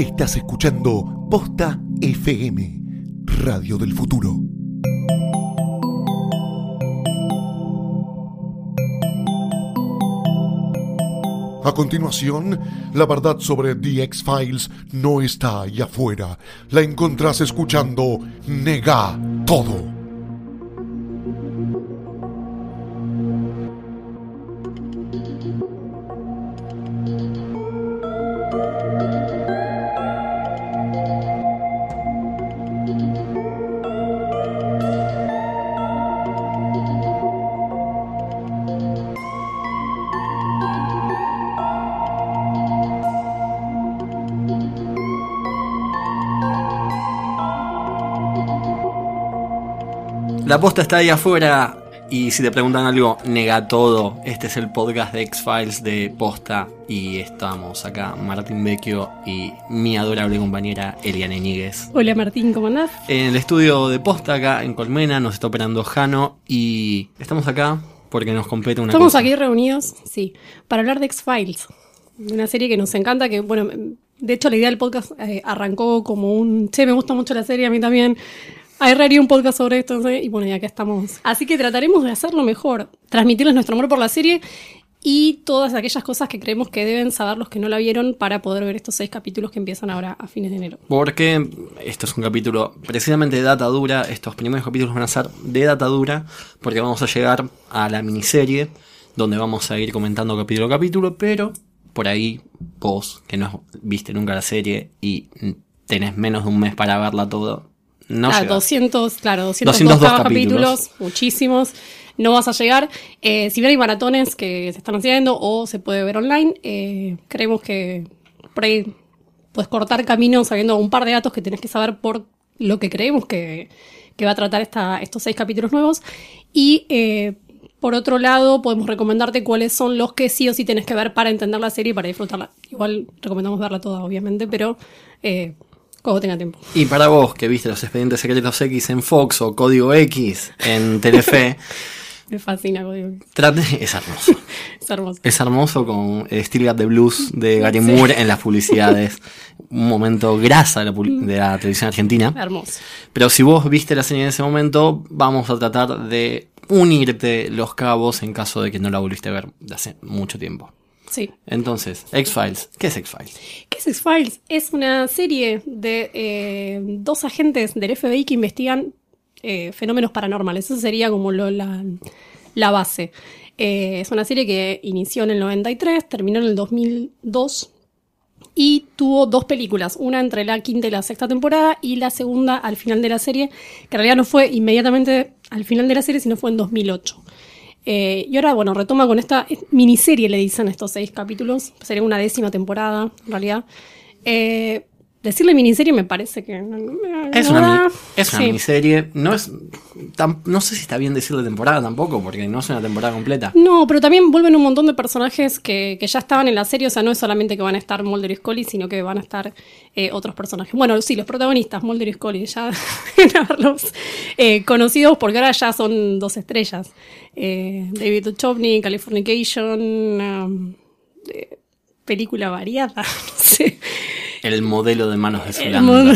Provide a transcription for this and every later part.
Estás escuchando Posta FM, Radio del Futuro. A continuación, la verdad sobre The X-Files no está ahí afuera. La encontrás escuchando Nega Todo. La posta está ahí afuera y si te preguntan algo, nega todo. Este es el podcast de X-Files de Posta y estamos acá, Martín Vecchio y mi adorable compañera Eliane Níguez. Hola Martín, ¿cómo andás? En el estudio de Posta acá en Colmena nos está operando Jano y estamos acá porque nos compete una Estamos cosa. aquí reunidos, sí, para hablar de X-Files, una serie que nos encanta, que bueno, de hecho la idea del podcast eh, arrancó como un, che, me gusta mucho la serie, a mí también. Haría un podcast sobre esto, y bueno, ya que estamos. Así que trataremos de hacerlo mejor, transmitirles nuestro amor por la serie y todas aquellas cosas que creemos que deben saber los que no la vieron para poder ver estos seis capítulos que empiezan ahora a fines de enero. Porque esto es un capítulo precisamente de data dura. Estos primeros capítulos van a ser de data dura. Porque vamos a llegar a la miniserie. Donde vamos a ir comentando capítulo a capítulo. Pero por ahí, vos que no viste nunca la serie y tenés menos de un mes para verla todo. No llegás. 200, claro, 202 202 capítulos. capítulos, muchísimos. No vas a llegar. Eh, si bien hay maratones que se están haciendo o se puede ver online, eh, creemos que por ahí puedes cortar camino sabiendo un par de datos que tenés que saber por lo que creemos que, que va a tratar esta, estos seis capítulos nuevos. Y eh, por otro lado, podemos recomendarte cuáles son los que sí o sí tenés que ver para entender la serie y para disfrutarla. Igual recomendamos verla toda, obviamente, pero eh, cuando tenga tiempo. Y para vos que viste los expedientes secretos X en Fox o Código X en Telefe, Me fascina, Código. trate. Es hermoso. Es hermoso. Es hermoso con el Still Got the Blues de Gary Moore en las publicidades. Un momento grasa de la, de la televisión argentina. Hermoso. Pero si vos viste la serie en ese momento, vamos a tratar de unirte los cabos en caso de que no la volviste a ver de hace mucho tiempo. Sí. Entonces, X-Files. ¿Qué es X-Files? ¿Qué es X-Files? Es una serie de eh, dos agentes del FBI que investigan eh, fenómenos paranormales. Eso sería como lo- la, la base. Eh, es una serie que inició en el 93, terminó en el 2002 y tuvo dos películas, una entre la quinta y la sexta temporada y la segunda al final de la serie, que en realidad no fue inmediatamente al final de la serie, sino fue en 2008. Eh, y ahora, bueno, retoma con esta miniserie, le dicen estos seis capítulos, sería una décima temporada, en realidad. Eh, decirle miniserie me parece que... Es una, da. mi- es una Sí. miniserie. No, es, tam- no sé si está bien decirle temporada tampoco, porque no es una temporada completa. No, pero también vuelven un montón de personajes que, que ya estaban en la serie, o sea, no es solamente que van a estar Mulder y Scully, sino que van a estar eh, otros personajes. Bueno, sí, los protagonistas, Mulder y Scully, ya deben haberlos eh, conocidos porque ahora ya son dos estrellas. Eh, David Duchovny, Californication, um, película variada, no sé. El modelo de manos de El Zulanda.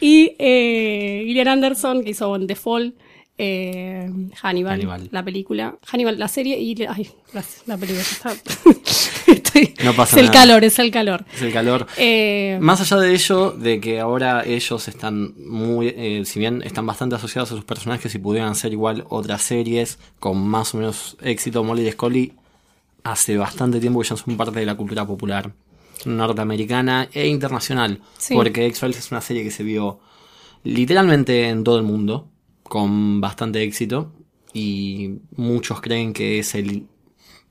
y eh, Gillian Anderson, que hizo The Fall, eh, Hannibal, Hannibal. la película, Hannibal, la serie y ay, gracias, la película está. Estoy- No pasa es el nada. calor, es el calor. Es el calor. Eh, Más allá de ello, de que ahora ellos están muy, eh, si bien están bastante asociados a sus personajes y pudieran ser igual otras series con más o menos éxito, Molly y Scully hace bastante tiempo que ya son parte de la cultura popular norteamericana e internacional. Sí. Porque X-Files es una serie que se vio literalmente en todo el mundo con bastante éxito y muchos creen que es el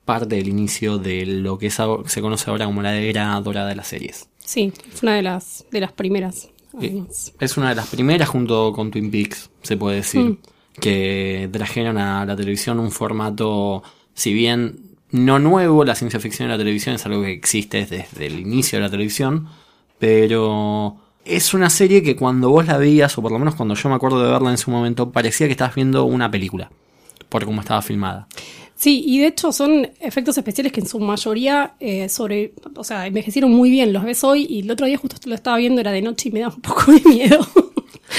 parte del inicio de lo que es se conoce ahora como la era dorada de las series. sí, es una de las, de las primeras. Eh, además. Es una de las primeras junto con Twin Peaks, se puede decir, Mm. que trajeron a la televisión un formato, si bien no nuevo, la ciencia ficción en la televisión es algo que existe desde el inicio de la televisión, pero es una serie que cuando vos la veías, o por lo menos cuando yo me acuerdo de verla en su momento, parecía que estabas viendo una película, por cómo estaba filmada. Sí, y de hecho son efectos especiales que en su mayoría eh, sobre, o sea, envejecieron muy bien. Los ves hoy y el otro día justo lo estaba viendo, era de noche y me da un poco de miedo.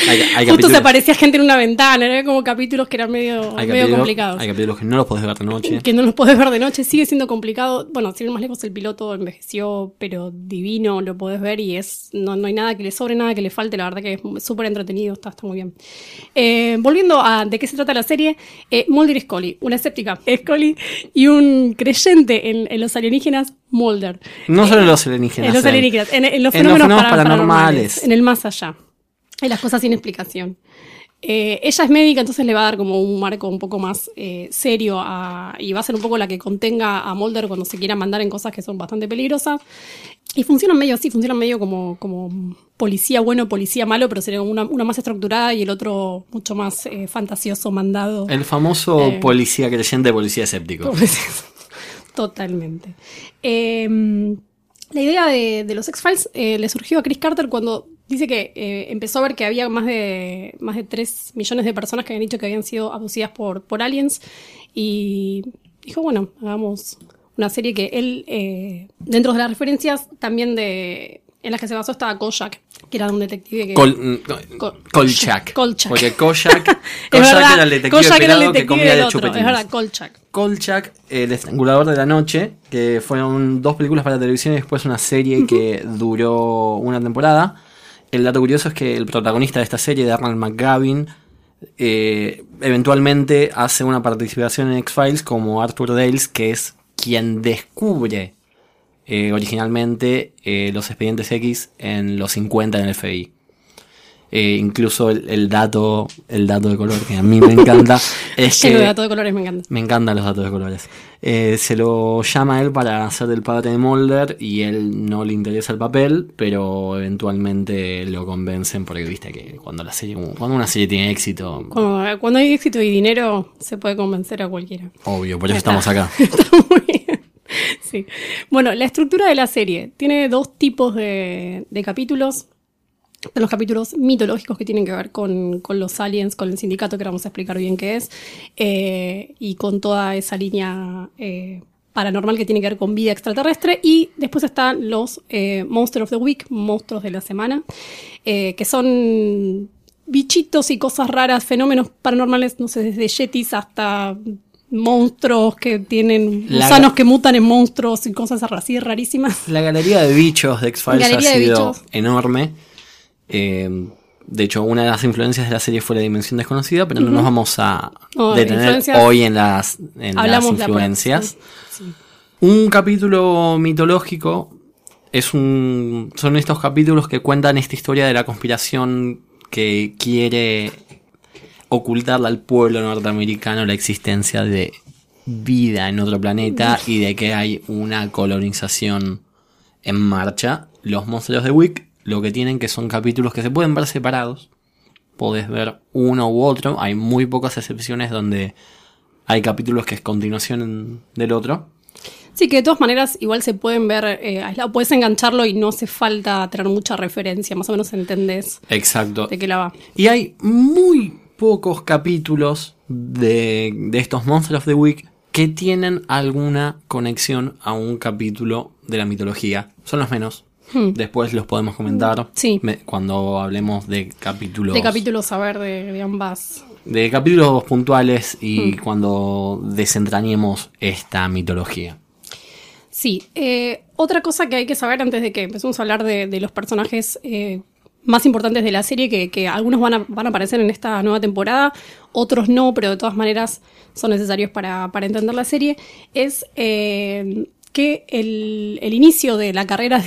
Hay, hay justo se aparecía gente en una ventana, eran como capítulos que eran medio, medio complicados. Hay capítulos que no los podés ver de noche. Que no los podés ver de noche, sigue siendo complicado. Bueno, sin ir más lejos, el piloto envejeció, pero divino, lo podés ver y es no, no hay nada que le sobre, nada que le falte. La verdad que es súper entretenido, está, está muy bien. Eh, volviendo a de qué se trata la serie, eh, Mulder y Scully, una escéptica Scully y un creyente en, en los alienígenas, Mulder. No solo en los alienígenas. En los en- alienígenas, en, en los en fenómenos, fenómenos para- paranormales. en el más allá, en las cosas sin explicación. Eh, ella es médica, entonces le va a dar como un marco un poco más eh, serio a- y va a ser un poco la que contenga a Mulder cuando se quiera mandar en cosas que son bastante peligrosas. Y funcionan medio así, funcionan medio como, como policía bueno, policía malo, pero sería una, una más estructurada y el otro mucho más eh, fantasioso, mandado. El famoso policía creyente, policía escéptico. Totalmente. Eh, la idea de, de los X-Files le surgió a Chris Carter cuando dice que eh, empezó a ver que había más de, más de 3 millones de personas que habían dicho que habían sido abducidas por, por aliens y dijo, bueno, hagamos una serie que él, eh, dentro de las referencias también de en las que se basó estaba Kojak, que era un detective que... Col- mm, Col- Kolchak. Kolchak. Porque Kojak, Es Kojak verdad, era el detective Kojak era el que comía de chupetines. Es verdad, Kolchak. Kolchak, el estrangulador de la noche, que fueron dos películas para televisión y después una serie que duró una temporada. El dato curioso es que el protagonista de esta serie, Darnell McGavin, eh, eventualmente hace una participación en X-Files como Arthur Dales, que es quien descubre eh, originalmente eh, los expedientes X en los 50 en el FBI. Eh, incluso el, el dato el dato de color que a mí me encanta es que de datos de colores, me encanta. me encantan los datos de colores. Eh, se lo llama a él para hacer del padre de Mulder y él no le interesa el papel, pero eventualmente lo convencen porque viste que cuando la serie, cuando una serie tiene éxito, Cuando, cuando hay éxito y dinero, se puede convencer a cualquiera. obvio, por eso Está. estamos acá. Está muy bien. Sí. Bueno, la estructura de la serie tiene dos tipos de, de capítulos. De los capítulos mitológicos que tienen que ver con, con los aliens, con el sindicato, que ahora vamos a explicar bien qué es, eh, y con toda esa línea eh, paranormal que tiene que ver con vida extraterrestre. Y después están los eh, Monster of the Week, monstruos de la semana, eh, que son bichitos y cosas raras, fenómenos paranormales, no sé, desde yetis hasta monstruos que tienen La- gusanos que mutan en monstruos y cosas así rarísimas. La galería de bichos de X-Files ha sido bichos. enorme. Eh, de hecho, una de las influencias de la serie fue la dimensión desconocida, pero no nos vamos a de detener hoy en las, en las influencias. Sí. Un capítulo mitológico es un, son estos capítulos que cuentan esta historia de la conspiración que quiere ocultarle al pueblo norteamericano la existencia de vida en otro planeta y de que hay una colonización en marcha. Los monstruos de Wick lo que tienen que son capítulos que se pueden ver separados. Podés ver uno u otro. Hay muy pocas excepciones donde hay capítulos que es continuación del otro. Sí, que de todas maneras igual se pueden ver eh, aislado. Puedes engancharlo y no hace falta tener mucha referencia, más o menos entendés Exacto. de qué la va. Y hay muy pocos capítulos de, de estos Monsters of the Week que tienen alguna conexión a un capítulo de la mitología. Son los menos. Después los podemos comentar Sí. me- cuando hablemos de capítulos. De capítulos a ver de, de ambas. de capítulos puntuales y cuando desentrañemos esta mitología. Sí, eh, otra cosa que hay que saber antes de que empecemos a hablar de, de los personajes eh, más importantes de la serie, que, que algunos van a, van a aparecer en esta nueva temporada, otros no, pero de todas maneras son necesarios para, para entender la serie, es eh, que el, el inicio de la carrera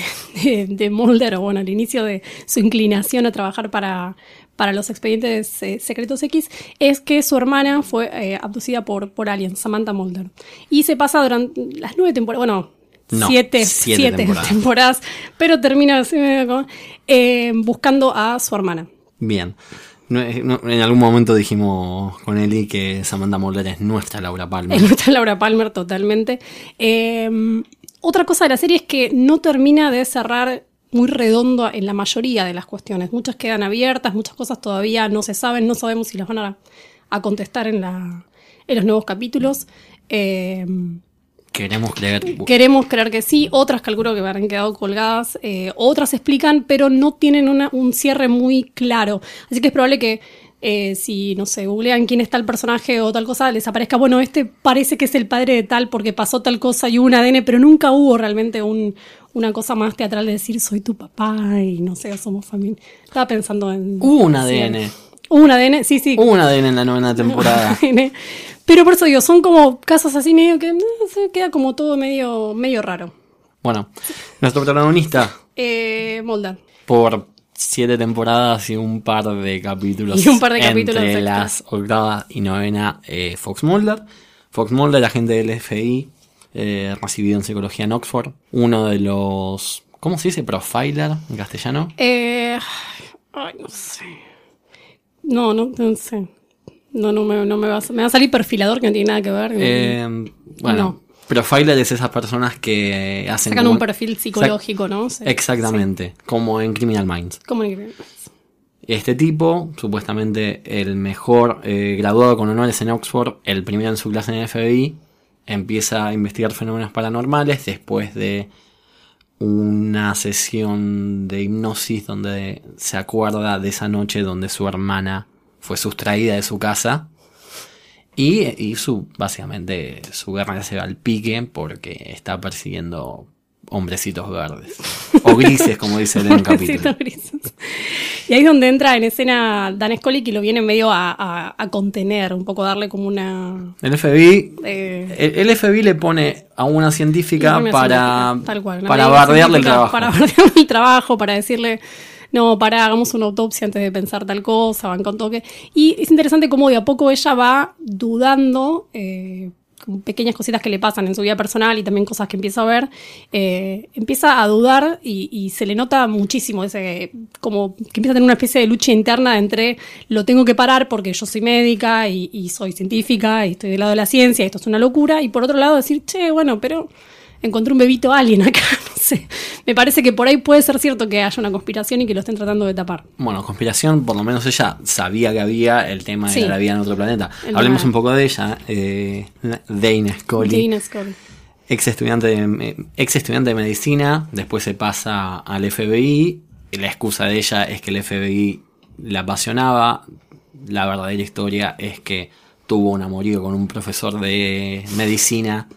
de, de, de Mulder, o bueno, el inicio de su inclinación a trabajar para, para los expedientes eh, secretos X, es que su hermana fue eh, abducida por, por aliens, Samantha Mulder. Y se pasa durante las nueve temporadas, bueno, No, siete, siete siete temporadas. temporadas. pero termina eh, buscando a su hermana. Bien. No- en algún momento dijimos con Eli que Samantha Mulder es nuestra Laura Palmer. Es nuestra Laura Palmer totalmente. Eh, otra cosa de la serie es que no termina de cerrar muy redondo en la mayoría de las cuestiones. Muchas quedan abiertas, muchas cosas todavía no se saben, no sabemos si las van a, contestar en, los nuevos capítulos. Eh, Queremos creer. Queremos creer que sí, otras calculo que habrán quedado colgadas, eh, otras explican, pero no tienen una- un cierre muy claro. Así que es probable que eh, si, no sé, googlean quién está el personaje o tal cosa, les aparezca, bueno, este parece que es el padre de tal porque pasó tal cosa y hubo un ADN, pero nunca hubo realmente un- una cosa más teatral de decir soy tu papá y no sé, somos familia. Estaba pensando en... Hubo un ADN. Hubo un ADN, sí, sí. Hubo un ADN en la novena temporada. Pero por eso digo, son como casos así medio que eh, se queda como todo medio, medio raro. Bueno, nuestro protagonista, Eh, Moldan. por siete temporadas y un par de capítulos. Y un par de capítulos Entre las octava y novena, eh, Fox Mulder. Fox Mulder, agente del FBI, eh, recibido en psicología en Oxford. Uno de los. ¿Cómo se dice? Profiler en castellano. Eh, ay, no sé. No, no, no sé. No, no me, no me va a, me va a salir perfilador que no tiene nada que ver. Eh, bueno, No. Profiler es esas personas que hacen. Sacan como- un perfil psicológico, ¿no? Sí. Exactamente, como en Criminal Minds. ¿Cómo que- Este tipo, supuestamente el mejor eh, graduado con honores en Oxford, el primero en su clase en el FBI, empieza a investigar fenómenos paranormales después de una sesión de hipnosis donde se acuerda de esa noche donde su hermana fue sustraída de su casa y, y su básicamente su guerra se va al pique porque está persiguiendo hombrecitos verdes o grises como dice el capítulo. Grises. Y ahí es donde entra en escena Dan Scully que lo viene medio a, a- a contener, un poco darle como una... El FBI eh, El, el FBI le pone a una científica para, científica, tal cual, una para bardearle el trabajo. Para bardearle el trabajo, para decirle, no, para, hagamos una autopsia antes de pensar tal cosa, van con toque. Y es interesante cómo de a poco ella va dudando, eh, pequeñas cositas que le pasan en su vida personal y también cosas que empieza a ver, eh, empieza a dudar y, se le nota muchísimo ese, como que empieza a tener una especie de lucha interna entre lo tengo que parar porque yo soy médica y, soy científica y estoy del lado de la ciencia y esto es una locura, y por otro lado decir, che, bueno, pero encontré un bebito alien acá, sé. Me parece que por ahí puede ser cierto que haya una conspiración y que lo estén tratando de tapar. Bueno, conspiración, por lo menos ella sabía que había el tema Sí. de la vida en otro planeta. El Hablemos un poco de ella. Eh, Dana Scully, Dana Scully. ex estudiante de, ex estudiante de medicina, después se pasa al FBI. La excusa de ella es que el FBI la apasionaba. La verdadera historia es que tuvo un amorío con un profesor de medicina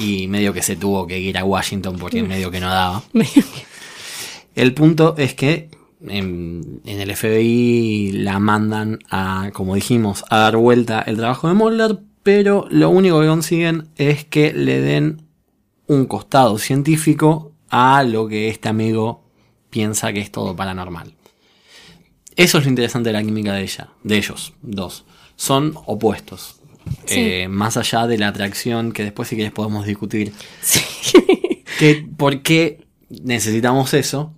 y medio que se tuvo que ir a Washington porque medio que no daba. El punto es que en, en el FBI la mandan a, como dijimos, a dar vuelta el trabajo de Mulder, pero lo único que consiguen es que le den un costado científico a lo que este amigo piensa que es todo paranormal. Eso es lo interesante de la química de ella, de ellos, dos. Son opuestos. Sí. Eh, más allá de la atracción que después si quieres podemos discutir. Sí. Que, ¿Por qué necesitamos eso?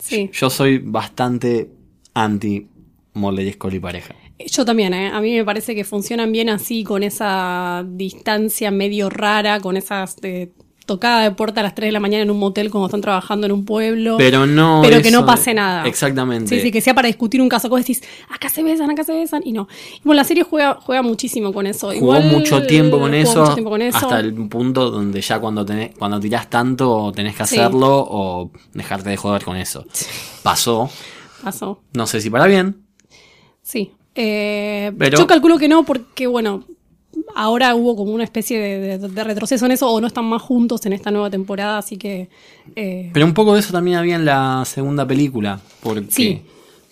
sí. Yo soy bastante anti Mulder y pareja. Yo también, ¿eh? A mí me parece que funcionan bien así, con esa distancia medio rara, con esas eh, tocada de puerta a las 3 de la mañana en un motel cuando están trabajando en un pueblo. Pero no. Pero que no pase nada. Exactamente. Sí, sí, que sea para discutir un caso. Vos decís, acá se besan, acá se besan, y no. Y bueno, la serie juega, juega muchísimo con eso. Jugó Igual, mucho tiempo con jugó eso, mucho tiempo con eso. hasta el punto donde ya cuando tenés, cuando tirás tanto tenés que Sí. hacerlo o dejarte de joder con eso. Pasó, Pasó. no sé si para bien, Sí. Eh, Pero- Yo calculo que no, porque bueno, ahora hubo como una especie de, de- de retroceso en eso, o no están más juntos en esta nueva temporada, así que. eh, pero un poco de eso también había en la segunda película, porque, Sí.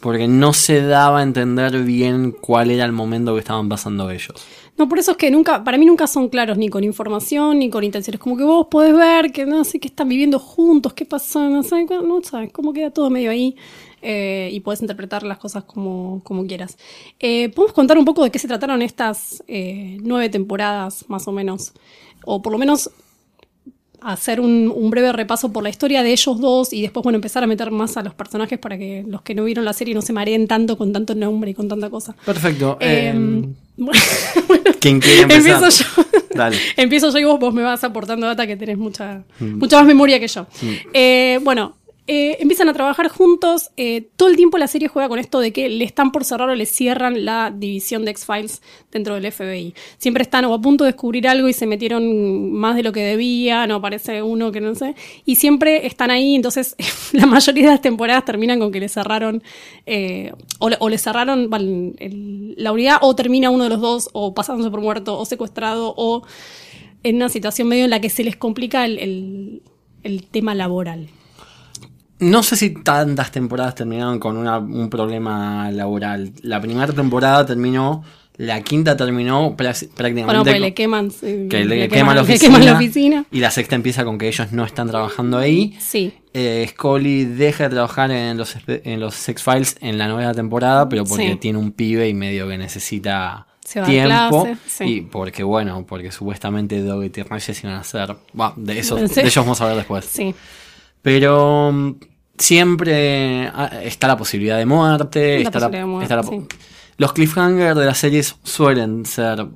porque no se daba a entender bien cuál era el momento que estaban pasando ellos. No, por eso es que nunca, para mí nunca son claros ni con información ni con intenciones. Como que vos podés ver que no sé qué están viviendo juntos, qué pasó, no sé, no sabes, cómo queda todo medio ahí. Eh, y puedes interpretar las cosas como, como quieras. Eh, ¿Podemos contar un poco de qué se trataron estas eh, nueve temporadas, más o menos? O por lo menos hacer un, un breve repaso por la historia de ellos dos y después, bueno, empezar a meter más a los personajes para que los que no vieron la serie no se mareen tanto con tanto nombre y con tanta cosa. Perfecto. Eh, bueno, ¿Quién quiere empezar? Empiezo yo. Dale. Empiezo yo y vos, vos me vas aportando data que tenés mucha, mucha más memoria que yo. Eh, bueno, eh, empiezan a trabajar juntos. eh, todo el tiempo la serie juega con esto de que le están por cerrar o le cierran la división de X-Files dentro del FBI. Siempre están o a punto de descubrir algo y se metieron más de lo que debían, o aparece uno que no sé. Y siempre están ahí, entonces la mayoría de las temporadas terminan con que le cerraron, eh, o, le, cerraron la unidad, o termina uno de los dos, o pasándose por muerto, o secuestrado, o en una situación medio en la que se les complica el tema laboral. No sé si tantas temporadas terminaron con una- un problema laboral. La primera temporada terminó, la quinta terminó prá- prácticamente Bueno, pues con- le queman, que le, le queman, la le oficina, queman la oficina. Y la sexta empieza con que ellos no están trabajando ahí. Sí, Eh, Scully deja de trabajar en los, en los Sex Files en la nueva temporada, pero porque Sí. tiene un pibe y medio que necesita Se va a tiempo. clase, sí. Y porque, bueno, porque supuestamente Doug y Reyes iban a hacer. Bueno, de, eso, Sí. de ellos vamos a ver después. sí. Pero siempre ah, está la posibilidad de muerte. La está la- posibilidad de muerte, está la- sí. Los cliffhangers de las series suelen ser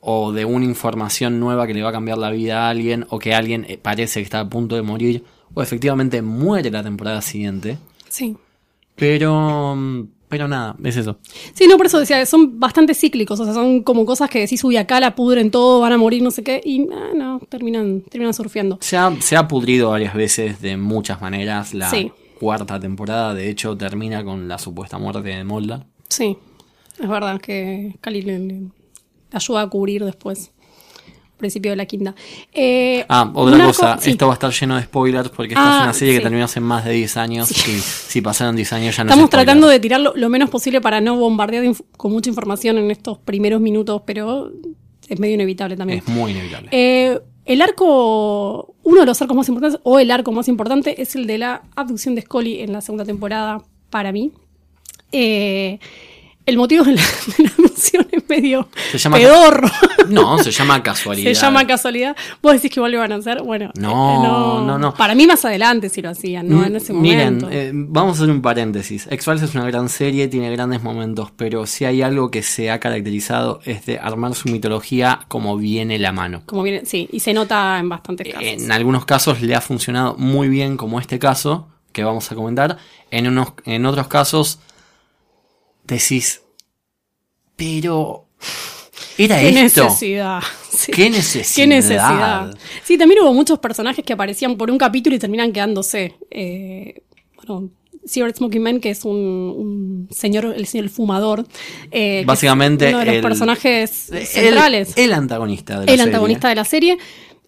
o de una información nueva que le va a cambiar la vida a alguien, o que alguien eh, parece que está a punto de morir, o efectivamente muere la temporada siguiente. Sí. Pero, mm, pero nada, es eso. Sí, no, por eso decía, son bastante cíclicos, o sea, son como cosas que decís, uy, acá la pudren todo, van a morir, no sé qué, y no, terminan, terminan surfeando. Se ha, se ha pudrido varias veces de muchas maneras. La Sí. cuarta temporada, de hecho, termina con la supuesta muerte de Molda. Sí, es verdad que Cali le, le ayuda a cubrir después, principio de la quinta. Eh, Ah, otra cosa, sí. esto va a estar lleno de spoilers porque esta Ah, es una serie sí. que terminó hace más de 10 años. Y si pasaron 10 años ya no es Estamos tratando de tirar lo, lo menos posible para no bombardear con mucha información en estos primeros minutos, pero es medio inevitable también. Es muy inevitable. Eh, el arco, uno de los arcos más importantes, o el arco más importante, es el de la abducción de Scully en la segunda temporada, para mí. Eh, el motivo de la, de la abducción medio Se llama- pedorro. No, se llama casualidad. Se llama casualidad. Vos decís que igual lo iban a hacer. Bueno, No, eh, no, no. Para mí más adelante si lo hacían, no en ese Miren, momento. eh, vamos a hacer un paréntesis. X-Files es una gran serie, tiene grandes momentos, pero si hay algo que se ha caracterizado es de armar su mitología como viene la mano. Como viene, sí, y se nota en bastantes casos. En algunos casos le ha funcionado muy bien, como este caso que vamos a comentar. En, unos, en otros casos decís, pero ¿era Qué esto? necesidad. Sí. ¿Qué necesidad? Qué necesidad. Sí, también hubo muchos personajes que aparecían por un capítulo y terminan quedándose. Eh, bueno, Cigarette Smoking Man, que es un, un señor, el señor fumador. eh, Básicamente uno de los el- personajes El- centrales. El, antagonista de la el serie. antagonista de la serie.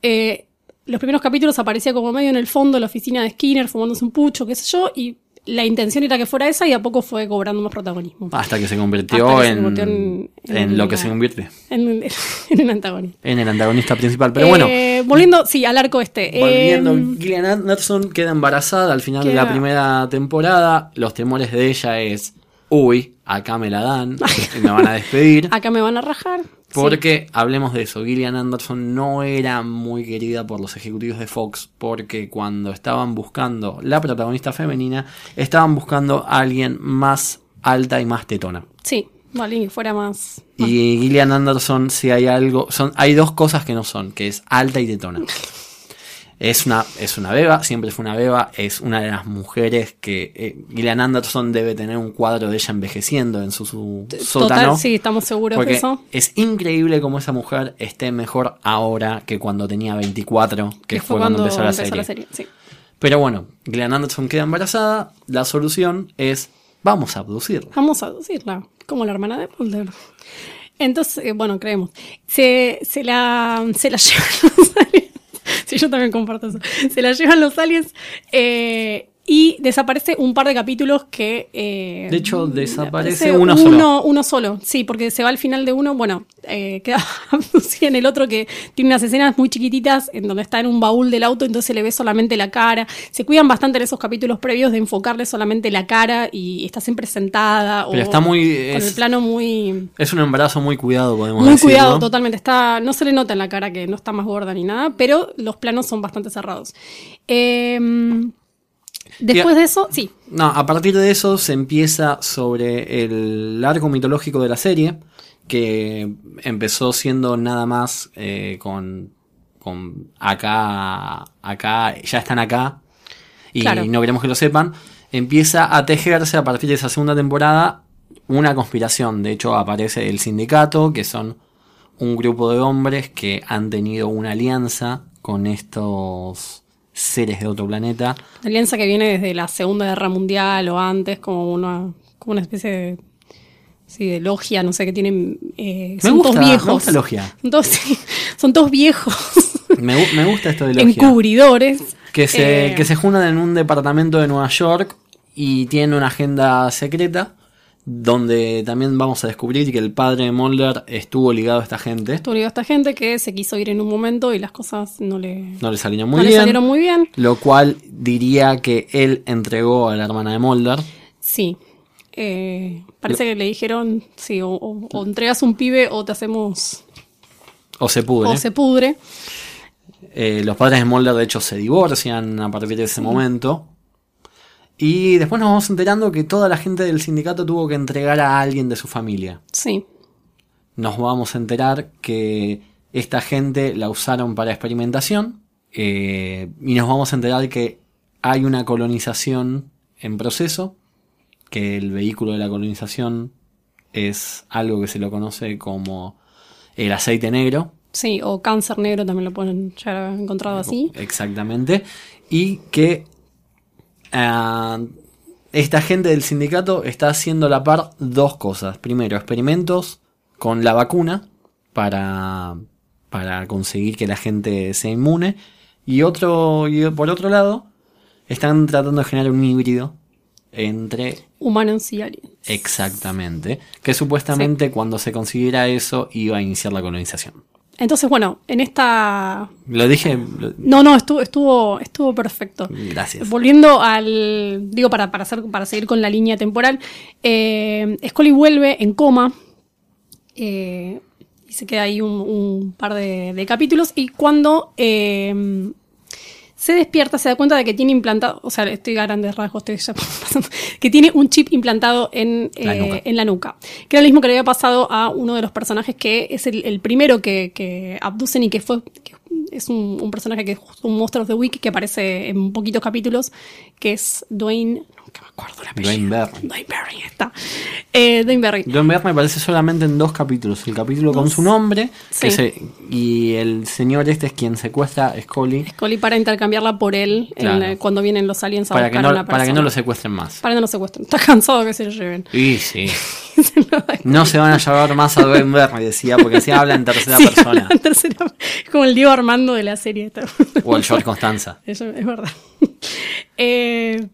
Eh, los primeros capítulos aparecía como medio en el fondo de la oficina de Skinner, fumándose un pucho, qué sé yo, y la intención era que fuera esa y a poco fue cobrando más protagonismo. Hasta que se convirtió, se en, convirtió en- en en lo que se convierte. En, un antagonista. En el antagonista principal. Pero bueno, Eh, volviendo, sí, al arco este. volviendo, Eh, Gillian Anderson queda embarazada al final de la primera temporada. Los temores de ella es, uy, acá me la dan y me van a despedir. acá me van a rajar. Porque, hablemos de eso, Gillian Anderson no era muy querida por los ejecutivos de Fox porque cuando estaban buscando la protagonista femenina, estaban buscando a alguien más alta y más tetona. Sí, vale, que fuera más. Y Gillian Anderson, si hay algo, son, hay dos cosas que no son, que es alta y tetona. Es una, es una beba, siempre fue una beba, es una de las mujeres que eh, Gillian Anderson debe tener un cuadro de ella envejeciendo en su, su sótano. Total, sí, estamos seguros de eso. es increíble cómo esa mujer esté mejor ahora que cuando tenía 24, que, fue cuando, empezó, la, serie. sí. Pero bueno, Gillian Anderson queda embarazada, la solución es, vamos a abducirla. Vamos a decirla, como la hermana de Mulder. Entonces, eh, bueno, creemos. Se, se la, se la llevan. Sí, yo también comparto eso. Se la llevan los aliens eh, y desaparece un par de capítulos que... eh, De hecho, desaparece aparece uno solo. Uno solo, sí, porque se va al final de uno, bueno, eh, queda en el otro que tiene unas escenas muy chiquititas en donde está en un baúl del auto, entonces se le ve solamente la cara. Se cuidan bastante en esos capítulos previos de enfocarle solamente la cara y está siempre sentada. Pero o está muy- Con es- el plano muy... Es un embarazo muy cuidado, podemos Muy decirlo. cuidado, totalmente. Está, no se le nota en la cara que no está más gorda ni nada, pero los planos son bastante cerrados. Eh, después de eso, sí, No, a partir de eso se empieza sobre el arco mitológico de la serie, que empezó siendo nada más eh, con, con acá, acá, ya están acá. y Claro. no queremos que lo sepan, empieza a tejerse a partir de esa segunda temporada una conspiración. De hecho, aparece el sindicato, que son un grupo de hombres que han tenido una alianza con estos seres de otro planeta. La alianza que viene desde la Segunda Guerra Mundial o antes, como una, como una especie de, sí, de logia, no sé, que tienen... eh, Me son gusta, todos viejos. me gusta logia. Son todos, sí, son todos viejos, Me, me gusta esto de logia. encubridores. Que se, Eh, que se juntan en un departamento de Nueva York y tienen una agenda secreta donde también vamos a descubrir que el padre de Mulder estuvo ligado a esta gente. Estuvo ligado a esta gente que se quiso ir en un momento y las cosas no le, No le salieron no muy le bien. salieron muy bien. Lo cual diría que él entregó a la hermana de Mulder. Sí. Eh, parece que le dijeron, sí, o, o- o entregas un pibe o te hacemos... O se pudre. O se pudre. Eh, los padres de Mulder, de hecho, se divorcian a partir de ese momento. Y después nos vamos enterando que toda la gente del sindicato tuvo que entregar a alguien de su familia. Sí. Nos vamos a enterar que esta gente la usaron para experimentación. eh, y nos vamos a enterar que hay una colonización en proceso. Que el vehículo de la colonización es algo que se lo conoce como el aceite negro. Sí, o cáncer negro también lo pueden ya encontrado así. Exactamente. Y que esta gente del sindicato está haciendo a la par dos cosas. Primero, experimentos con la vacuna para, para conseguir que la gente sea inmune. Y otro, y por otro lado, están tratando de generar un híbrido entre Humanos y aliens. exactamente, que supuestamente cuando se consiguiera eso iba a iniciar la colonización. Entonces, bueno, en esta... Lo dije, lo- No, no, estuvo, estuvo, estuvo perfecto. gracias. Volviendo al. Digo, para, para, hacer, para seguir con la línea temporal. Eh, Scully vuelve en coma. eh, y se queda ahí un, un par de, de capítulos. Y cuando eh, se despierta, se da cuenta de que tiene implantado. O sea, estoy a grandes rasgos, estoy ya pasando. Que tiene un chip implantado en, La eh, nuca. en la nuca. Que era lo mismo que le había pasado a uno de los personajes que es el, el primero que, que abducen y que fue. que es un, un personaje que es un monstruo de Wiki que aparece en poquitos capítulos, que es Dwayne. Nunca me acuerdo la apellido. Dwayne Barry. Dwayne Barry, está. Eh, Dwayne Barry. John Bear me parece solamente en dos capítulos. El capítulo con Dos. su nombre que Sí. se- y el señor este es quien secuestra a Scully Scully para intercambiarla por él Claro. la- cuando vienen los aliens a para que, buscar a una no, para que no lo secuestren más. Para que no lo secuestren. Está cansado que se lo lleven. Y sí. Se lo No se van a llevar más a Dwayne Barry, decía, porque así habla en tercera Sí, persona. en tercera- como el Diego Armando de la serie. O el George Constanza. Eso es verdad. Eh,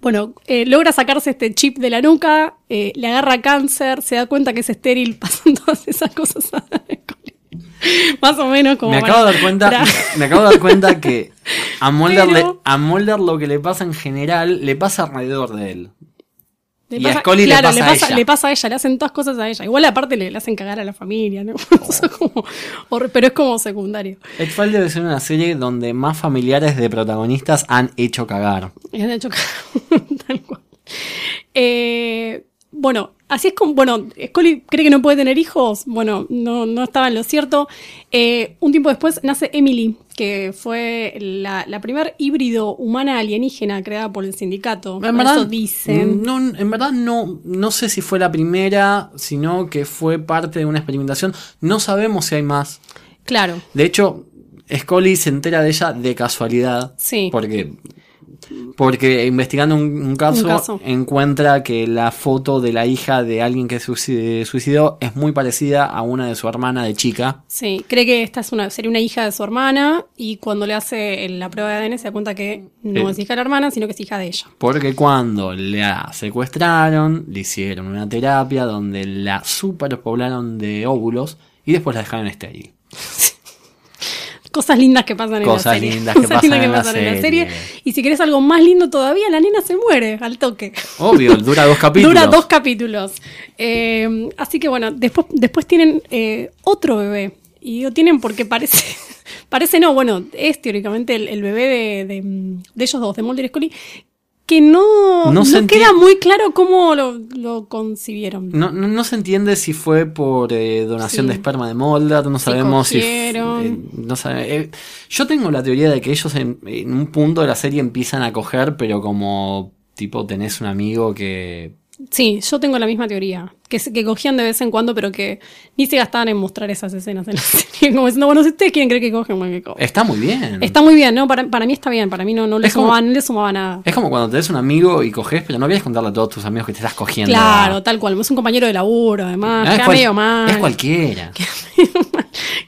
bueno, eh, logra sacarse este chip de la nuca, eh, le agarra cáncer, se da cuenta que es estéril, pasan todas esas cosas. a Más o menos como. Me acabo de dar cuenta, para- me acabo de dar cuenta que a Mulder, Pero- le- a Mulder lo que le pasa en general le pasa alrededor de él. Le Y a pasa- le claro, pasa a ella. le pasa a ella, le hacen todas cosas a ella. Igual aparte le, le hacen cagar a la familia, ¿no? Eso es como pero es como secundario. X-Files debe ser una serie donde más familiares de protagonistas han hecho cagar. De hecho tal cual. Eh, bueno, así es como, bueno, Scully cree que no puede tener hijos. Bueno, no, no estaba en lo cierto. Eh, un tiempo después nace Emily, que fue la, la primer híbrido humana alienígena creada por el sindicato. Por eso dicen. No, en verdad no, no sé si fue la primera, sino que fue parte de una experimentación. No sabemos si hay más. Claro. De hecho, Scully se entera de ella de casualidad. Sí. Porque, porque investigando un, un caso, Un caso. encuentra que la foto de la hija de alguien que se suicidó es muy parecida a una de su hermana de chica. Sí, cree que esta es una, sería una hija de su hermana y cuando le hace la prueba de ADN se da cuenta que no Eh. es hija de la hermana, sino que es hija de ella. Porque cuando la secuestraron, le hicieron una terapia donde la superpoblaron de óvulos y después la dejaron estéril. Cosas lindas que pasan en Cosas la serie. lindas que pasan en la serie. Y si quieres algo más lindo todavía, la nena se muere al toque. Obvio, dura dos capítulos. Dura dos capítulos. Eh, así que bueno, después, después tienen eh, otro bebé. Y digo tienen porque parece. Parece no, bueno, es teóricamente el, el bebé de, de- de ellos dos, de Mulder y Scully. Que no, No queda muy claro cómo lo, lo concibieron. No, no, no se entiende si fue por eh, donación Sí. de esperma de Mulder, no sabemos si... eh, no sabe- eh, yo tengo la teoría de que ellos en, en un punto de la serie empiezan a coger, pero como tipo tenés un amigo que... Sí, yo tengo la misma teoría. Que, que cogían de vez en cuando, pero que ni se gastaban en mostrar esas escenas en la serie. Como diciendo, bueno, si ustedes quieren creer que cogen, bueno, que cogen. Está muy bien. Está muy bien, ¿no? Para, para mí está bien. Para mí no, no, le, sumaba, no le sumaba nada. Es como cuando tenés un amigo y coges, pero no quieres contarle a todos tus amigos que te estás cogiendo. Claro, tal cual. Es un compañero de laburo, además. No, es, cual- medio mal. es cualquiera.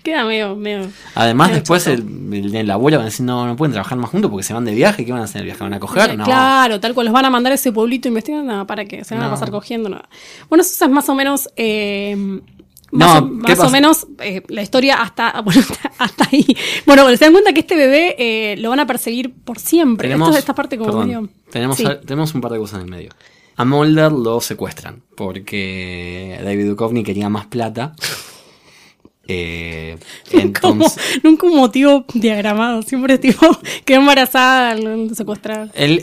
queda medio, medio. Además, Medio después el, el, el laburo van a decir, no, no pueden trabajar más juntos porque se van de viaje. ¿Qué van a hacer viaje? ¿Van a coger? No. Claro, tal cual. Los van a mandar a ese pueblito a investigar. Nada, ¿para qué? Se van a No. pasar cogiendo. Nada. Bueno, eso es más o menos. eh, No, más o, ¿qué más o menos eh, la historia hasta, bueno, hasta, ahí. Bueno, se dan cuenta que este bebé eh, lo van a perseguir por siempre. Tenemos, Esto- esta parte como perdón, medio- tenemos, Sí. tenemos un par de cosas en el medio. A Mulder lo secuestran porque David Duchovny quería más plata. Eh, entonces, nunca un motivo diagramado, siempre tipo, quedó embarazada, lo secuestrar. él,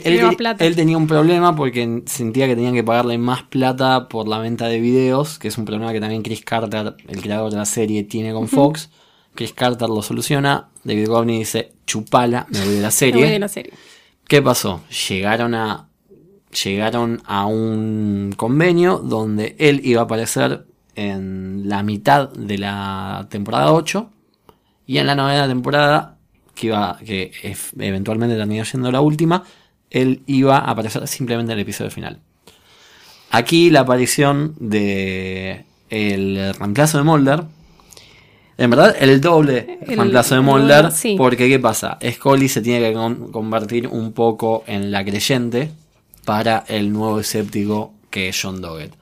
tenía un problema porque sentía que tenían que pagarle más plata por la venta de videos, que es un problema que también Chris Carter, el creador de la serie, tiene con Fox. Chris Carter lo soluciona. David Duchovny dice, chupala, me voy de la Me serie. voy de la serie. ¿Qué pasó? Llegaron a. Llegaron a un convenio donde él iba a aparecer en la mitad de la temporada 8 y en la novena temporada, que iba, que eventualmente terminó siendo la última, él iba a aparecer simplemente en el episodio final. Aquí la aparición de el reemplazo de Mulder. En verdad, el doble El- reemplazo de Mulder. sí. Porque, ¿qué pasa? Scully se tiene que con- convertir un poco en la creyente para el nuevo escéptico que es John Doggett.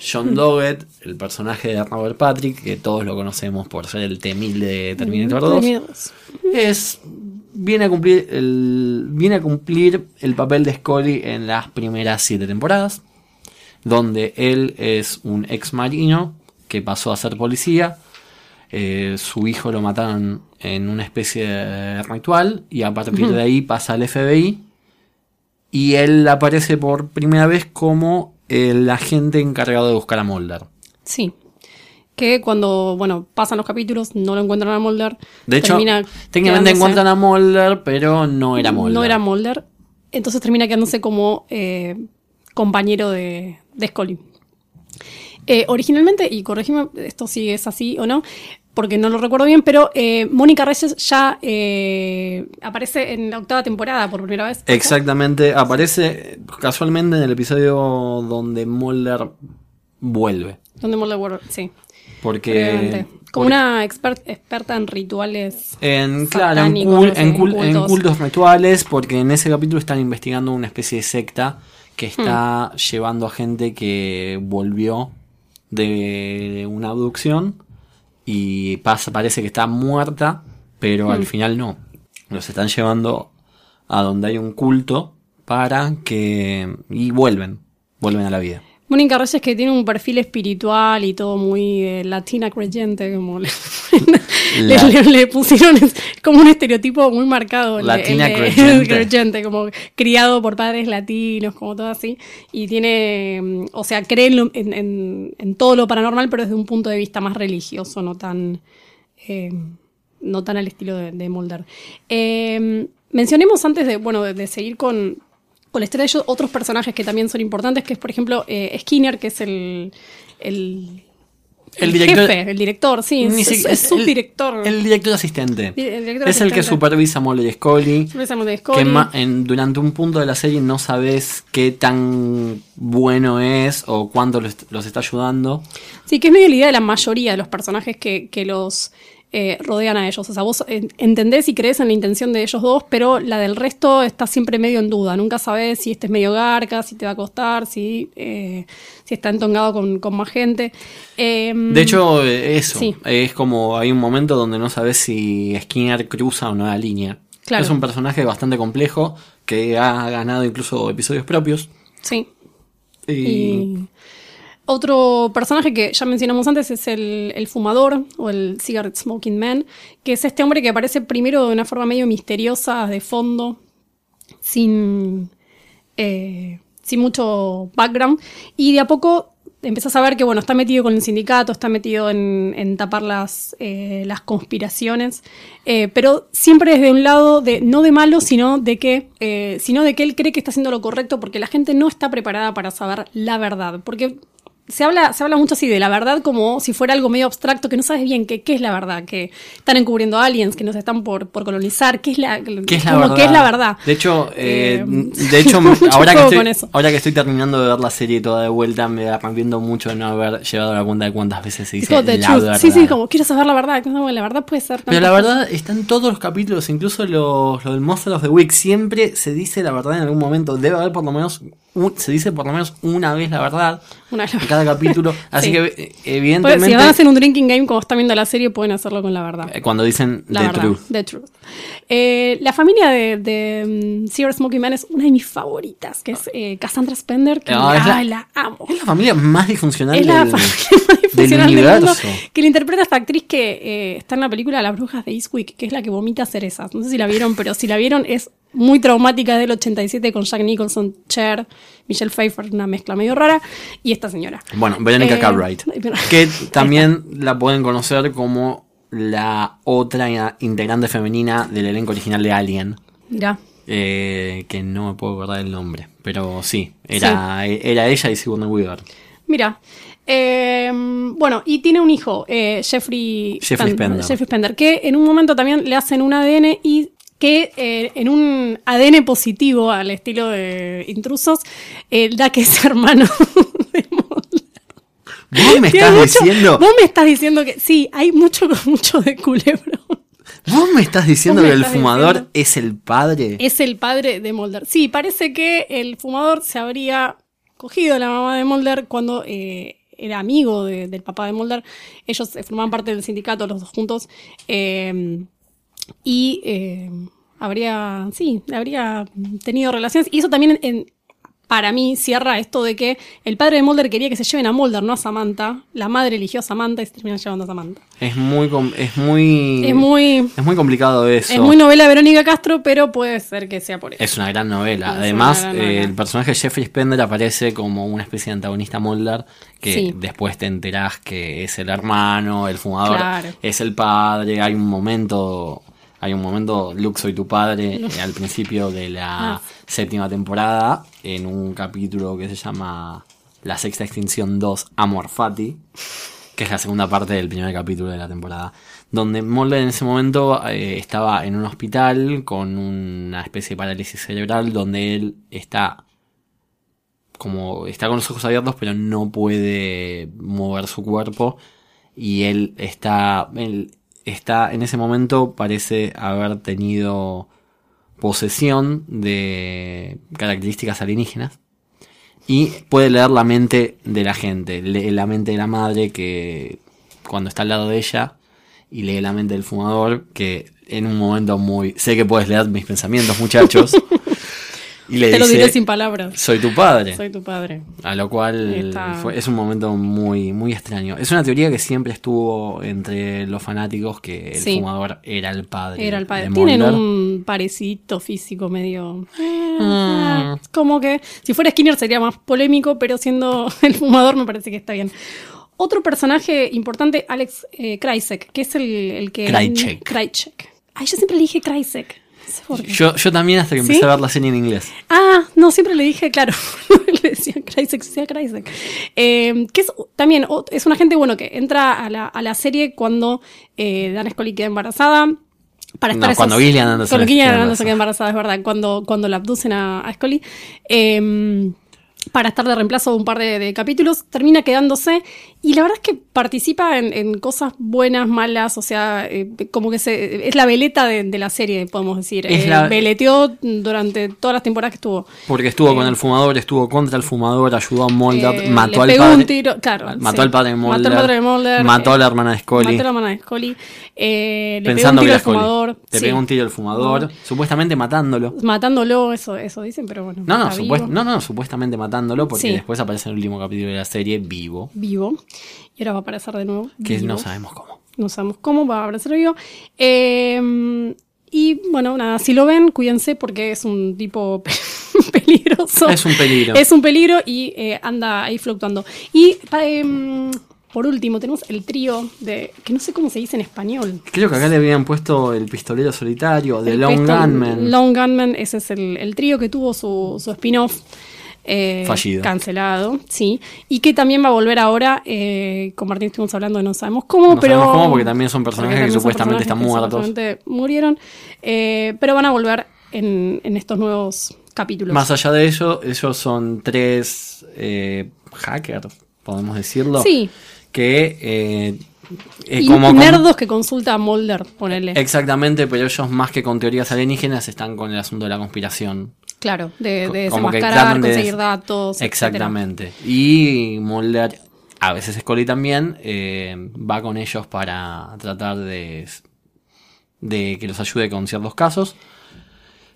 John Doggett, el personaje de Robert Patrick, que todos lo conocemos por ser el T-1000 de Terminator 2, Terminator. es viene a cumplir el viene a cumplir el papel de Scully en las primeras siete temporadas donde él es un ex marino que pasó a ser policía eh, su hijo lo mataron en una especie de ritual y a partir de ahí pasa al FBI y él aparece por primera vez como el agente encargado de buscar a Mulder Sí. Que cuando, bueno, pasan los capítulos, no lo encuentran a Mulder. de hecho técnicamente encuentran a Mulder pero no era Mulder No era Mulder. Entonces termina quedándose como eh, compañero de, de Scully. Eh, originalmente, y corregime esto si es así o no, porque no lo recuerdo bien, pero eh, Mónica Reyes ya eh, aparece en la octava temporada por primera vez. Exactamente, aparece casualmente en el episodio donde Mulder vuelve. Donde Mulder vuelve, sí. Porque. Como porque- una expert- experta en rituales. En, claro, en, satánicos, cul- no sé, en cul- en cultos. cultos rituales, porque en ese capítulo están investigando una especie de secta que está llevando a gente que volvió de una abducción y pasa, parece que está muerta, pero al final no. Los están llevando a donde hay un culto para que... y vuelven, vuelven a la vida. Mónica Reyes que tiene un perfil espiritual y todo muy eh, latina creyente, como le, La- le- le- le pusieron como un estereotipo muy marcado. Latina creyente. creyente, como criado por padres latinos, como todo así. Y tiene, mm, o sea, cree en, lo- en- en- en todo lo paranormal, pero desde un punto de vista más religioso, no tan... eh, no tan al estilo de, de Mulder. Eh, mencionemos antes de, bueno, de, de seguir con, con la historia de ellos, otros personajes que también son importantes, que es, por ejemplo, eh, Skinner, que es el, el, El director- jefe, el director, sí, es, es, es el- subdirector. El director asistente. Di- el director es el que asistente. supervisa a Mulder y Scully. Empezamos de Que Scully. ma- en- durante un punto de la serie no sabes qué tan bueno es o cuánto los, los está ayudando. Sí, que es medio la idea de la mayoría de los personajes que, que los eh, rodean a ellos. O sea, vos en- entendés y crees en la intención de ellos dos, pero la del resto está siempre medio en duda. Nunca sabes si este es medio garca, si te va a costar, si, eh, si está entongado con, con más gente. Eh, De hecho, eh, eso. Sí. Es como hay un momento donde no sabes si Skinner cruza o no la línea. Claro. Es un personaje bastante complejo que ha ganado incluso episodios propios. sí. Y, Y otro personaje que ya mencionamos antes es el, el fumador o el cigarette smoking man, que es este hombre que aparece primero de una forma medio misteriosa, de fondo, sin, eh, sin mucho background. Y de a poco empezás a ver que, bueno, está metido con el sindicato, está metido en, en tapar las, eh, las conspiraciones, eh, pero siempre desde un lado de, no de malo, sino de que, eh, sino de que él cree que está haciendo lo correcto porque la gente no está preparada para saber la verdad. Porque se habla, se habla mucho así de la verdad como si fuera algo medio abstracto, que no sabes bien qué, qué es la verdad, que están encubriendo aliens, que nos están por, por colonizar, qué es la, ¿Qué es la como verdad? qué es la verdad. De hecho, eh, Eh, de hecho ahora, que estoy, ahora que estoy terminando de ver la serie toda de vuelta, me arrepiento mucho de no haber llevado la cuenta de cuántas veces se dice la truth. verdad. Sí, sí, como quiero saber la verdad. que no, la verdad puede ser. Pero la cosas. verdad está en todos los capítulos, incluso los, los del Monster of the Week. Siempre se dice la verdad en algún momento. Debe haber por lo menos, un- se dice por lo menos una vez la verdad Una en la- cada capítulo. Así Sí. que, eh, Pues, evidentemente, si van a hacer un drinking game como están viendo la serie, pueden hacerlo con la verdad. eh, cuando dicen La the verdad, truth. The Truth. Eh, la familia de, de mm, Zero Smoking Man es una de mis favoritas, que es eh, Cassandra Spender, que Ah, la- la amo. Es la familia más disfuncional Es la del, familia más disfuncional del universo. mundo, que le interpreta a esta actriz que eh, está en la película Las Brujas de Eastwick, que es la que vomita cerezas. No sé si la vieron, pero si la vieron es muy traumática es del 87 con Jack Nicholson, Cher, Michelle Pfeiffer, una mezcla medio rara, y esta señora. Bueno, Verónica Eh, Cartwright. Que también la pueden conocer como la otra integrante femenina del elenco original de Alien. Mirá. eh, que no me puedo acordar el nombre. Pero sí, era, era ella y Sigourney Weaver. Mira. eh, bueno, y tiene un hijo, eh, Jeffrey, Jeffrey Spender. Jeffrey Spender, que en un momento también le hacen un ADN y que eh, en un ADN positivo al estilo de intrusos, eh, da que es hermano de Mulder. Vos me estás mucho- diciendo, Vos me estás diciendo que sí, hay mucho mucho de culebro. vos me estás diciendo me que el fumador diciendo. es el padre. Es el padre de Mulder. Sí, parece que el fumador se habría cogido a la mamá de Mulder cuando eh, era amigo de- del papá de Mulder. Ellos eh, formaban parte del sindicato los dos juntos. eh, y eh, habría, sí, habría tenido relaciones. Y eso también, en- para mí, cierra esto de que el padre de Mulder quería que se lleven a Mulder, no a Samantha. La madre eligió a Samantha y se terminan llevando a Samantha. Es muy, es muy, Es muy... es muy complicado eso. Es muy novela de Verónica Castro, pero puede ser que sea por eso. Es una gran novela. Es Además, gran eh, el personaje de Jeffrey Spender aparece como una especie de antagonista Mulder que Sí. después te enterás que es el hermano, el fumador, Claro. es el padre. Hay un momento, hay un momento, Luke soy tu padre, eh, al principio de la Ah. séptima temporada, en un capítulo que se llama La sexta extinción 2, Amor Fati, que es la segunda parte del primer capítulo de la temporada, donde Mulder en ese momento eh, estaba en un hospital con una especie de parálisis cerebral, donde él está como está con los ojos abiertos, pero no puede mover su cuerpo y él está, él está en ese momento parece haber tenido posesión de características alienígenas y puede leer la mente de la gente, lee la mente de la madre que cuando está al lado de ella y lee la mente del fumador que en un momento muy sé que puedes leer mis pensamientos muchachos y le Te lo dice diré sin palabras. soy tu padre Soy tu padre. a lo cual fue- es un momento muy, muy extraño. Es una teoría que siempre estuvo entre los fanáticos que el Sí. fumador era el padre. Era el padre. Tienen un parecito físico medio. eh, Mm. eh, Como que si fuera Skinner sería más polémico, pero siendo el fumador me parece que está bien. Otro personaje importante, Alex eh, Krycek, que es el, el que. Krycek. Krycek. Ay, yo siempre le dije Krycek. No sé por qué. Yo, yo también hasta que ¿Sí? empecé a ver la serie en inglés. Ah, no, siempre le dije, claro, le decía Kreisek, decía Kreisek. Eh, que es también, es una gente, bueno, que entra a la, a la serie cuando eh, Dan Scully queda embarazada. Para No, estar cuando esos- Gillian Anderson cuando Gillian queda Anderson queda embarazada, es verdad, cuando, cuando la abducen a, a Scully. Eh, para estar de reemplazo de un par de, de capítulos, termina quedándose y la verdad es que participa en, en cosas buenas, malas, o sea, eh, como que se, es la veleta de, de la serie, podemos decir. Es Eh, la- Veleteó durante todas las temporadas que estuvo. Porque estuvo con Eh, el fumador, estuvo contra el fumador, ayudó a Mulder, Eh, mató al pegó padre. un tiro, claro, mató sí. al padre de Mulder. Mató al padre de Mulder, mató eh, a la hermana de Scully. Mató a la hermana de Scully. Eh, le pensando pegó que un tiro era al fumador. Le sí. pegó un tiro al fumador, supuestamente matándolo. Matándolo, eso, eso dicen, pero bueno. No, no, supuest- no, no, supuestamente matándolo, porque Sí. después aparece en el último capítulo de la serie vivo, Vivo. Y ahora va a aparecer de nuevo. que vivo. no sabemos cómo. No sabemos cómo va a aparecer vivo. Eh, y bueno, nada, si lo ven, cuídense porque es un tipo peligroso. Es un peligro. Es un peligro y eh, anda ahí fluctuando. Y em, por último, tenemos el trío de. que no sé cómo se dice en español. Creo que acá le habían puesto el pistolero solitario, El Long Gunman. Long Gunman, ese es el, el trío que tuvo su, su spin-off. Eh, Fallido. Cancelado, sí. Y que también va a volver ahora. eh, con Martín estuvimos hablando, no sabemos cómo, No pero. sabemos cómo, porque también son personajes que son supuestamente están personajes muertos. supuestamente murieron. eh, pero van a volver en, en estos nuevos capítulos. Más allá de ello, ellos son tres eh, hackers, podemos decirlo. Sí. Que eh, y como con- nerdos que consulta a Mulder, ponele. Exactamente, pero ellos más que con teorías alienígenas están con el asunto de la conspiración. Claro, de, de desenmascarar, conseguir datos. etcétera. Exactamente. Y Mulder, a veces Scully también, eh, va con ellos para tratar de, de que los ayude con ciertos casos.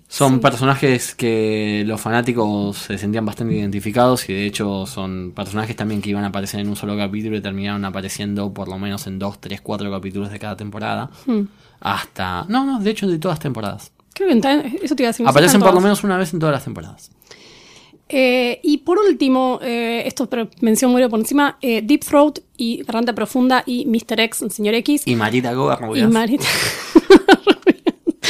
Son personajes que los fanáticos se sentían bastante identificados y de hecho son personajes también que iban a aparecer en un solo capítulo y terminaron apareciendo por lo menos en dos, tres, cuatro capítulos de cada temporada. Hmm. Hasta... No, no, de hecho de todas temporadas. Creo que en- eso te iba a decir. Aparecen por lo menos una vez en todas las temporadas. Eh, y por último, eh, esto pero mención muy por encima, eh, Deep Throat y Garganta Profunda y Mr. X, el señor X. Y Marita Y Gobernovias. Marita.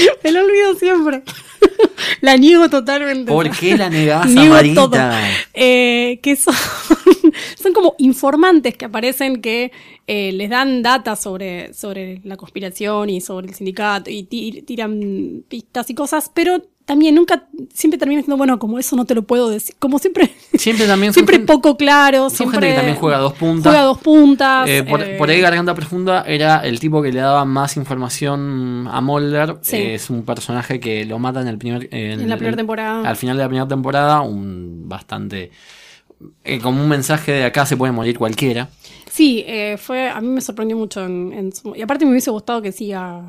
Me lo olvido siempre. la niego totalmente. ¿Por qué la negás a Niego Marita? todo. Eh, que son, son como informantes que aparecen que eh, les dan data sobre, sobre la conspiración y sobre el sindicato y ti- tiran pistas y cosas, pero también nunca, siempre terminan diciendo, bueno, como eso no te lo puedo decir. Como siempre, Siempre también siempre gente- poco claro. son siempre gente que también juega dos puntas. Juega a dos puntas. Eh, por, eh, por ahí Garganta Profunda era el tipo que le daba más información a Mulder. Sí. Eh, es un personaje que lo mata en el primer En la primera temporada. Al final de la primera temporada, un bastante eh, como un mensaje de acá se puede morir cualquiera. Sí, eh, fue, a mí me sorprendió mucho. En, en su- y aparte me hubiese gustado que siga.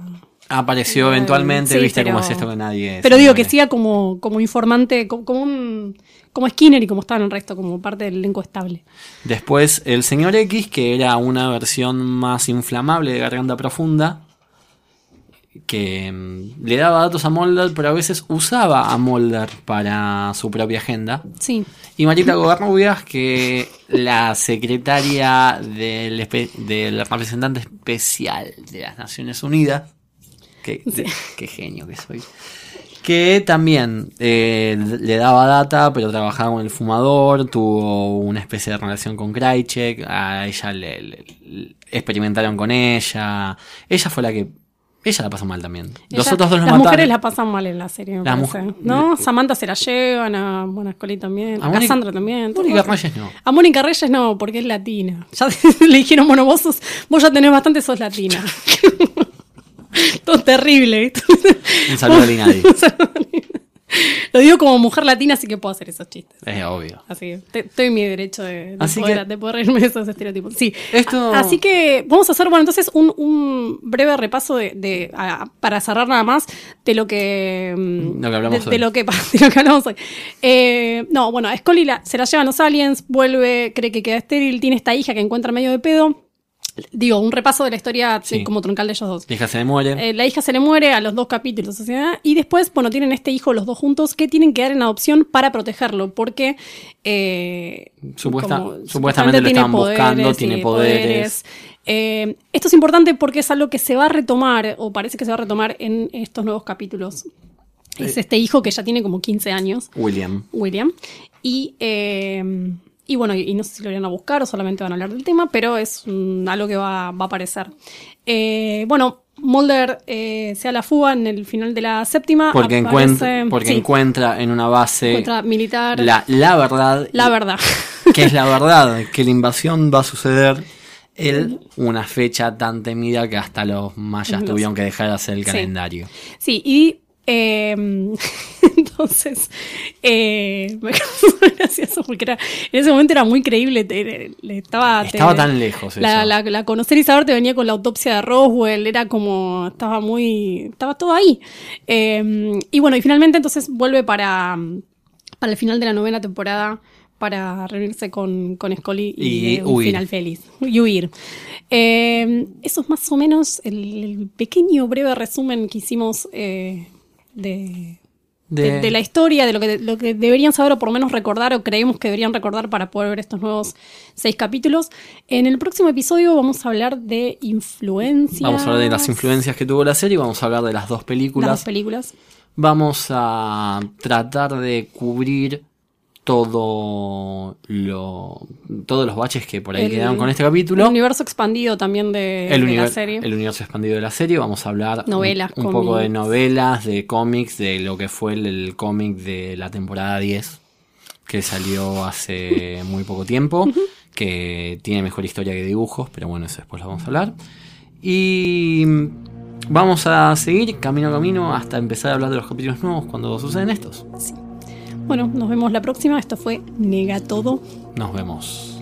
Apareció Eh, eventualmente, sí, viste pero- cómo es esto que nadie. Pero digo que siga como, como informante, como, como un. como Skinner y como estaba en el resto, como parte del elenco estable. Después el señor X, que era una versión más inflamable de Garganta Profunda, que mm, le daba datos a Mulder, pero a veces usaba a Mulder para su propia agenda. Sí. Y Marita Gobernovias, que la secretaria del, del representante especial de las Naciones Unidas, de- qué genio que soy, que también eh, le daba data, pero trabajaba con el fumador, tuvo una especie de relación con Krychek, a ella le, le- le- experimentaron con ella, ella fue la que... Ella la pasó mal también. Los otros dos Las mataron. mujeres la pasan mal en la serie, me parece. ¿No? Samantha se la llevan, a, Scully también, A a, Mónica- Cassandra también. Mónica. Reyes no. A Mónica Reyes no, porque es latina. Ya le dijeron, bueno, vos, sos- vos ya tenés bastante, sos latina. Todo terrible. Un saludo a Lina Di. Lo digo como mujer latina, así que puedo hacer esos chistes. Es obvio. Así que estoy en mi derecho de, de Así poder, que- de poder reírme de esos estereotipos. Sí. Esto- A- así que vamos a hacer, bueno, entonces un, un breve repaso de, de- a- para cerrar nada más de lo que mm, Lo que hablamos de, hoy. de lo que de lo que hablamos hoy. Eh, no, bueno, Scully la- se la llevan los aliens, vuelve, cree que queda estéril, tiene esta hija que encuentra medio de pedo. Digo, un repaso de la historia Sí. sí, como troncal de ellos dos. La hija se le muere. Eh, la hija se le muere a los dos capítulos, sea, y después, bueno, tienen este hijo los dos juntos que tienen que dar en adopción para protegerlo, porque eh, Supuesta- como supuestamente lo estaban buscando, tiene poderes. Eh, esto es importante porque es algo que se va a retomar, o parece que se va a retomar en estos nuevos capítulos. Es este hijo que ya tiene como 15 años, William. William. Y, eh, y bueno, y no sé si lo irán a buscar o solamente van a hablar del tema, pero es algo que va, va a aparecer. Eh, bueno, Mulder eh, se da la fuga en el final de la séptima. Porque, aparece- encuentra, porque sí, encuentra en una base militar. la, la verdad. la verdad. Que es la verdad, que la invasión va a suceder en una fecha tan temida que hasta los mayas tuvieron que dejar de hacer el Sí. calendario. Sí, y eh, entonces eh, me causó gracioso porque era, en ese momento era muy creíble. te- estaba, te- Estaba tan lejos La, eso. la, la conocer y saber te venía con la autopsia de Roswell, era como, estaba muy, estaba todo ahí. Eh, y bueno, y finalmente entonces vuelve para, para el final de la novena temporada para reunirse con, con Scully y, Y eh, un huir. final feliz. Y huir. Eh, eso es más o menos el, el pequeño breve resumen que hicimos eh, de, de, de la historia, de lo que, lo que deberían saber o por lo menos recordar o creemos que deberían recordar para poder ver estos nuevos seis capítulos. En el próximo episodio vamos a hablar de influencias. Vamos a hablar de las influencias que tuvo la serie, vamos a hablar de las dos películas. Las dos películas. Vamos a tratar de cubrir todo lo todos los baches que por ahí El- quedaron con este capítulo. El universo expandido también de, el, de la serie. el universo expandido de la serie. Vamos a hablar Novelas, un, un poco de novelas, de cómics, de lo que fue el, el cómic de la temporada 10, que salió hace muy poco tiempo, que tiene mejor historia que dibujos, pero bueno, eso después lo vamos a hablar. Y vamos a seguir camino a camino hasta empezar a hablar de los capítulos nuevos cuando suceden estos. Bueno, nos vemos la próxima. Esto fue Nega Todo. Nos vemos.